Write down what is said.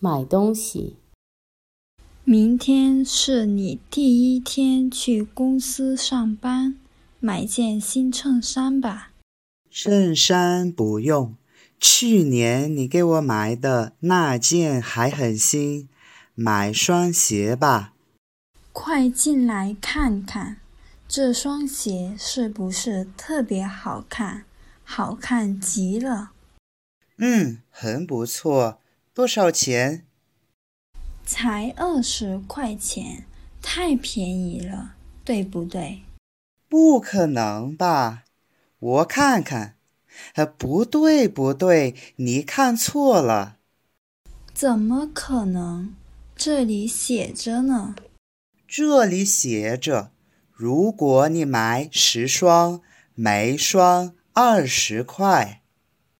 买东西。明天是你第一天去公司上班，买件新衬衫吧。衬衫不用，去年你给我买的那件还很新。买双鞋吧。快进来看看，这双鞋是不是特别好看？好看极了。嗯，很不错。多少钱？才二十块钱，太便宜了，对不对？不可能吧？我看看。呃，不对，不对，你看错了。怎么可能？这里写着呢。这里写着，如果你买十双，每双二十块。